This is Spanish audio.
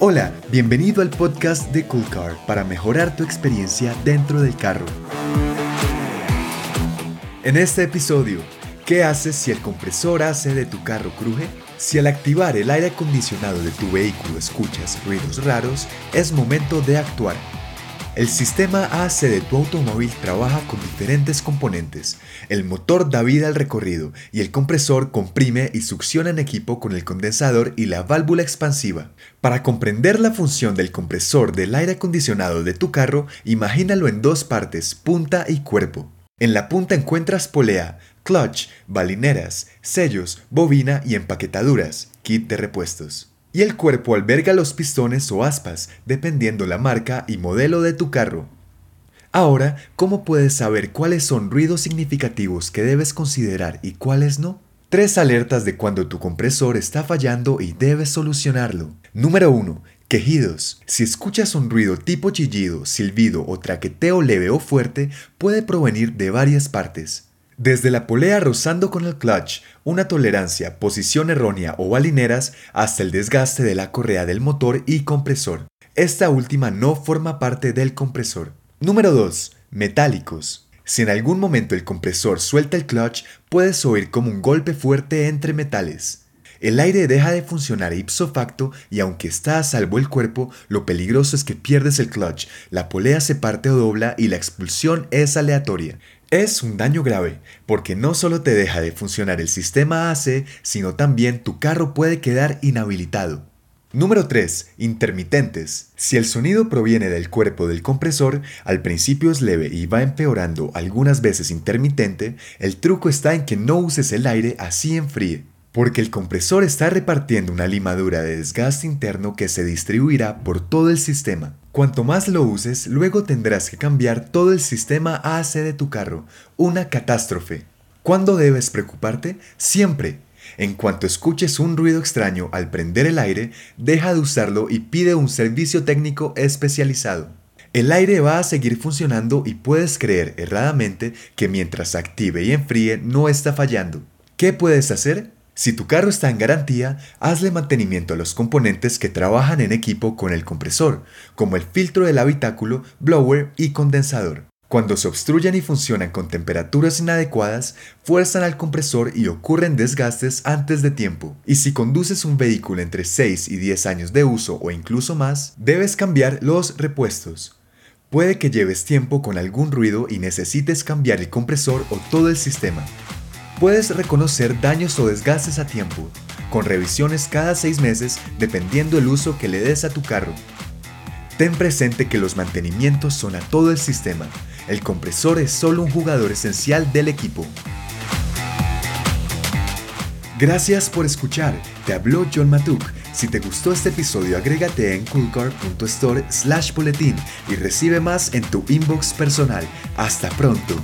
Hola, bienvenido al podcast de Cool Car para mejorar tu experiencia dentro del carro. En este episodio, ¿qué haces si el compresor hace de tu carro cruje? Si al activar el aire acondicionado de tu vehículo escuchas ruidos raros, es momento de actuar. El sistema AC de tu automóvil trabaja con diferentes componentes. El motor da vida al recorrido y el compresor comprime y succiona en equipo con el condensador y la válvula expansiva. Para comprender la función del compresor del aire acondicionado de tu carro, imagínalo en dos partes, punta y cuerpo. En la punta encuentras polea, clutch, balineras, sellos, bobina y empaquetaduras, kit de repuestos y el cuerpo alberga los pistones o aspas, dependiendo la marca y modelo de tu carro. Ahora, ¿cómo puedes saber cuáles son ruidos significativos que debes considerar y cuáles no? Tres alertas de cuando tu compresor está fallando y debes solucionarlo. Número 1. Quejidos. Si escuchas un ruido tipo chillido, silbido o traqueteo leve o fuerte, puede provenir de varias partes. Desde la polea rozando con el clutch, una tolerancia, posición errónea o balineras, hasta el desgaste de la correa del motor y compresor. Esta última no forma parte del compresor. Número 2. Metálicos. Si en algún momento el compresor suelta el clutch, puedes oír como un golpe fuerte entre metales. El aire deja de funcionar ipso facto y aunque está a salvo el cuerpo, lo peligroso es que pierdes el clutch, la polea se parte o dobla y la expulsión es aleatoria. Es un daño grave, porque no solo te deja de funcionar el sistema AC, sino también tu carro puede quedar inhabilitado. Número 3. Intermitentes. Si el sonido proviene del cuerpo del compresor, al principio es leve y va empeorando algunas veces intermitente, el truco está en que no uses el aire así enfríe porque el compresor está repartiendo una limadura de desgaste interno que se distribuirá por todo el sistema. Cuanto más lo uses, luego tendrás que cambiar todo el sistema AC de tu carro, una catástrofe. ¿Cuándo debes preocuparte? Siempre. En cuanto escuches un ruido extraño al prender el aire, deja de usarlo y pide un servicio técnico especializado. El aire va a seguir funcionando y puedes creer erradamente que mientras active y enfríe no está fallando. ¿Qué puedes hacer? Si tu carro está en garantía, hazle mantenimiento a los componentes que trabajan en equipo con el compresor, como el filtro del habitáculo, blower y condensador. Cuando se obstruyen y funcionan con temperaturas inadecuadas, fuerzan al compresor y ocurren desgastes antes de tiempo. Y si conduces un vehículo entre 6 y 10 años de uso o incluso más, debes cambiar los repuestos. Puede que lleves tiempo con algún ruido y necesites cambiar el compresor o todo el sistema. Puedes reconocer daños o desgastes a tiempo, con revisiones cada seis meses dependiendo el uso que le des a tu carro. Ten presente que los mantenimientos son a todo el sistema. El compresor es solo un jugador esencial del equipo. Gracias por escuchar. Te habló John Matuk. Si te gustó este episodio, agrégate en coolcar.store slash boletín y recibe más en tu inbox personal. Hasta pronto.